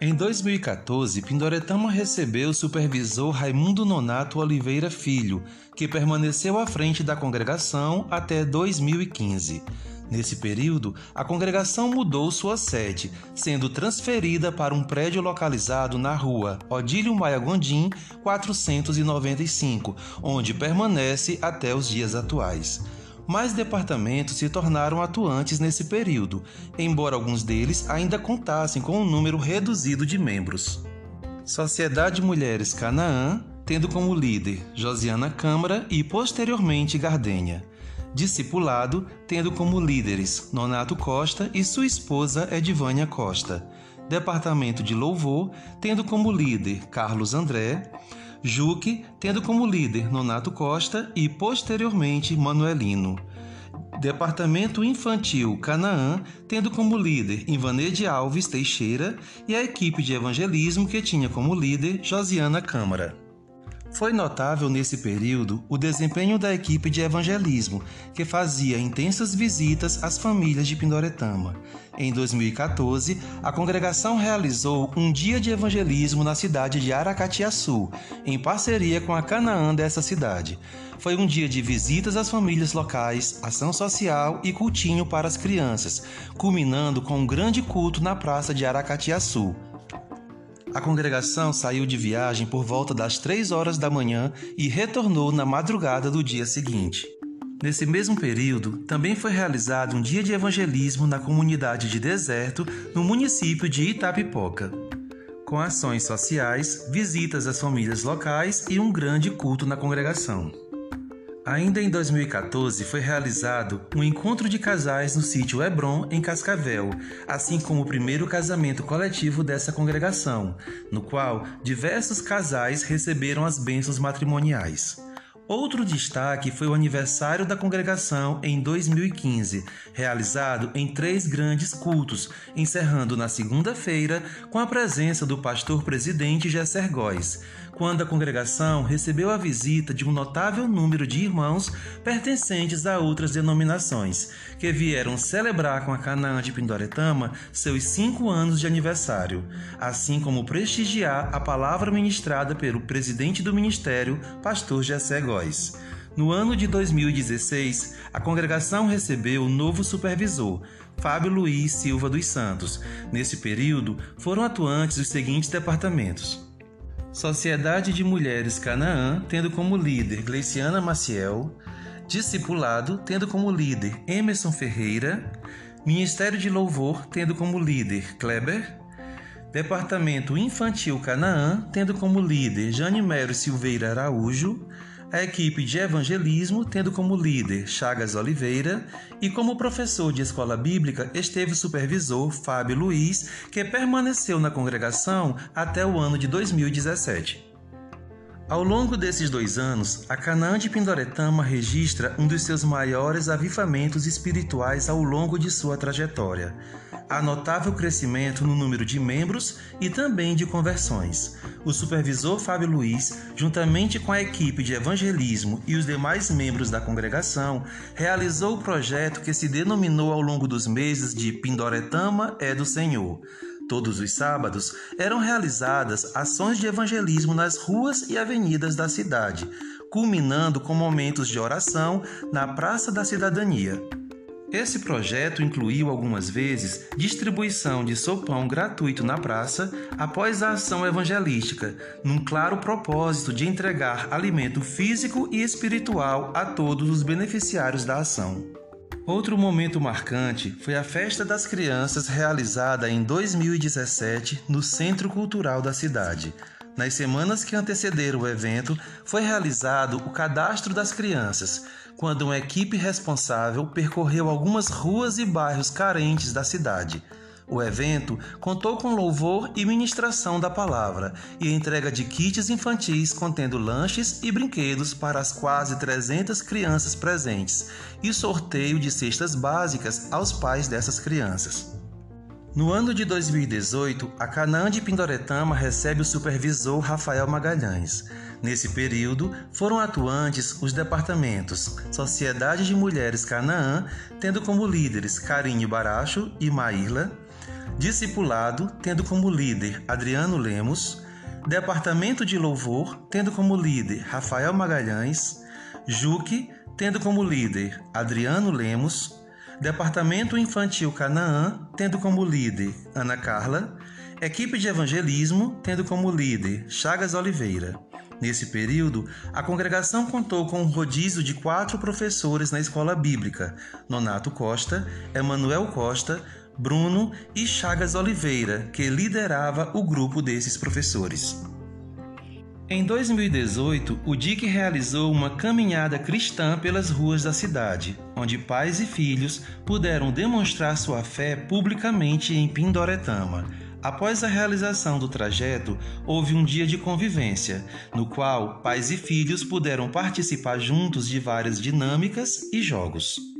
Em 2014, Pindoretama recebeu o supervisor Raimundo Nonato Oliveira Filho, que permaneceu à frente da congregação até 2015. Nesse período, a congregação mudou sua sede, sendo transferida para um prédio localizado na rua Odílio Maia Gondim, 495, onde permanece até os dias atuais mais departamentos se tornaram atuantes nesse período, embora alguns deles ainda contassem com um número reduzido de membros. Sociedade Mulheres Canaã, tendo como líder Josiana Câmara e posteriormente Gardênia. Discipulado, tendo como líderes Nonato Costa e sua esposa Edivânia Costa. Departamento de Louvor, tendo como líder Carlos André. Juque, tendo como líder Nonato Costa e posteriormente Manuelino. Departamento Infantil Canaã, tendo como líder Ivanede Alves Teixeira e a equipe de evangelismo que tinha como líder Josiana Câmara. Foi notável nesse período o desempenho da equipe de evangelismo, que fazia intensas visitas às famílias de Pindoretama. Em 2014, a congregação realizou um dia de evangelismo na cidade de Aracatiaçu, em parceria com a Canaã dessa cidade. Foi um dia de visitas às famílias locais, ação social e cultinho para as crianças, culminando com um grande culto na praça de Aracatiaçu. A congregação saiu de viagem por volta das três horas da manhã e retornou na madrugada do dia seguinte. Nesse mesmo período, também foi realizado um dia de evangelismo na comunidade de Deserto, no município de Itapipoca, com ações sociais, visitas às famílias locais e um grande culto na congregação. Ainda em 2014 foi realizado um encontro de casais no sítio Hebron, em Cascavel, assim como o primeiro casamento coletivo dessa congregação, no qual diversos casais receberam as bênçãos matrimoniais. Outro destaque foi o aniversário da congregação em 2015, realizado em três grandes cultos, encerrando na segunda-feira com a presença do pastor presidente Gesser Góes, quando a congregação recebeu a visita de um notável número de irmãos pertencentes a outras denominações, que vieram celebrar com a Canaã de Pindoretama seus cinco anos de aniversário, assim como prestigiar a palavra ministrada pelo presidente do ministério, pastor Gesser Góes. No ano de 2016, a congregação recebeu o novo supervisor, Fábio Luiz Silva dos Santos. Nesse período, foram atuantes os seguintes departamentos: Sociedade de Mulheres Canaã, tendo como líder Gleiciana Maciel, Discipulado, tendo como líder Emerson Ferreira, Ministério de Louvor, tendo como líder Kleber, Departamento Infantil Canaã, tendo como líder Janimério Silveira Araújo, a equipe de evangelismo tendo como líder Chagas Oliveira e como professor de escola bíblica esteve o supervisor Fábio Luiz, que permaneceu na congregação até o ano de 2017. Ao longo desses dois anos, a Canaã de Pindoretama registra um dos seus maiores avivamentos espirituais ao longo de sua trajetória. Há notável crescimento no número de membros e também de conversões. O supervisor Fábio Luiz, juntamente com a equipe de evangelismo e os demais membros da congregação, realizou o projeto que se denominou ao longo dos meses de Pindoretama é do Senhor. Todos os sábados eram realizadas ações de evangelismo nas ruas e avenidas da cidade, culminando com momentos de oração na Praça da Cidadania. Esse projeto incluiu algumas vezes distribuição de sopão gratuito na praça após a ação evangelística, num claro propósito de entregar alimento físico e espiritual a todos os beneficiários da ação. Outro momento marcante foi a Festa das Crianças realizada em 2017 no Centro Cultural da cidade. Nas semanas que antecederam o evento, foi realizado o cadastro das crianças, quando uma equipe responsável percorreu algumas ruas e bairros carentes da cidade. O evento contou com louvor e ministração da palavra e entrega de kits infantis contendo lanches e brinquedos para as quase 300 crianças presentes e sorteio de cestas básicas aos pais dessas crianças. No ano de 2018, a Canaã de Pindoretama recebe o supervisor Rafael Magalhães. Nesse período, foram atuantes os departamentos Sociedade de Mulheres Canaã, tendo como líderes Carinho Baracho e Maíla, Discipulado, tendo como líder Adriano Lemos, Departamento de Louvor, tendo como líder Rafael Magalhães, Juque, tendo como líder Adriano Lemos, Departamento Infantil Canaã, tendo como líder Ana Carla, Equipe de Evangelismo, tendo como líder Chagas Oliveira. Nesse período, a congregação contou com um rodízio de quatro professores na escola bíblica: Nonato Costa, Emanuel Costa, Bruno e Chagas Oliveira, que liderava o grupo desses professores. Em 2018, o DIC realizou uma caminhada cristã pelas ruas da cidade, onde pais e filhos puderam demonstrar sua fé publicamente em Pindoretama. Após a realização do trajeto, houve um dia de convivência, no qual pais e filhos puderam participar juntos de várias dinâmicas e jogos.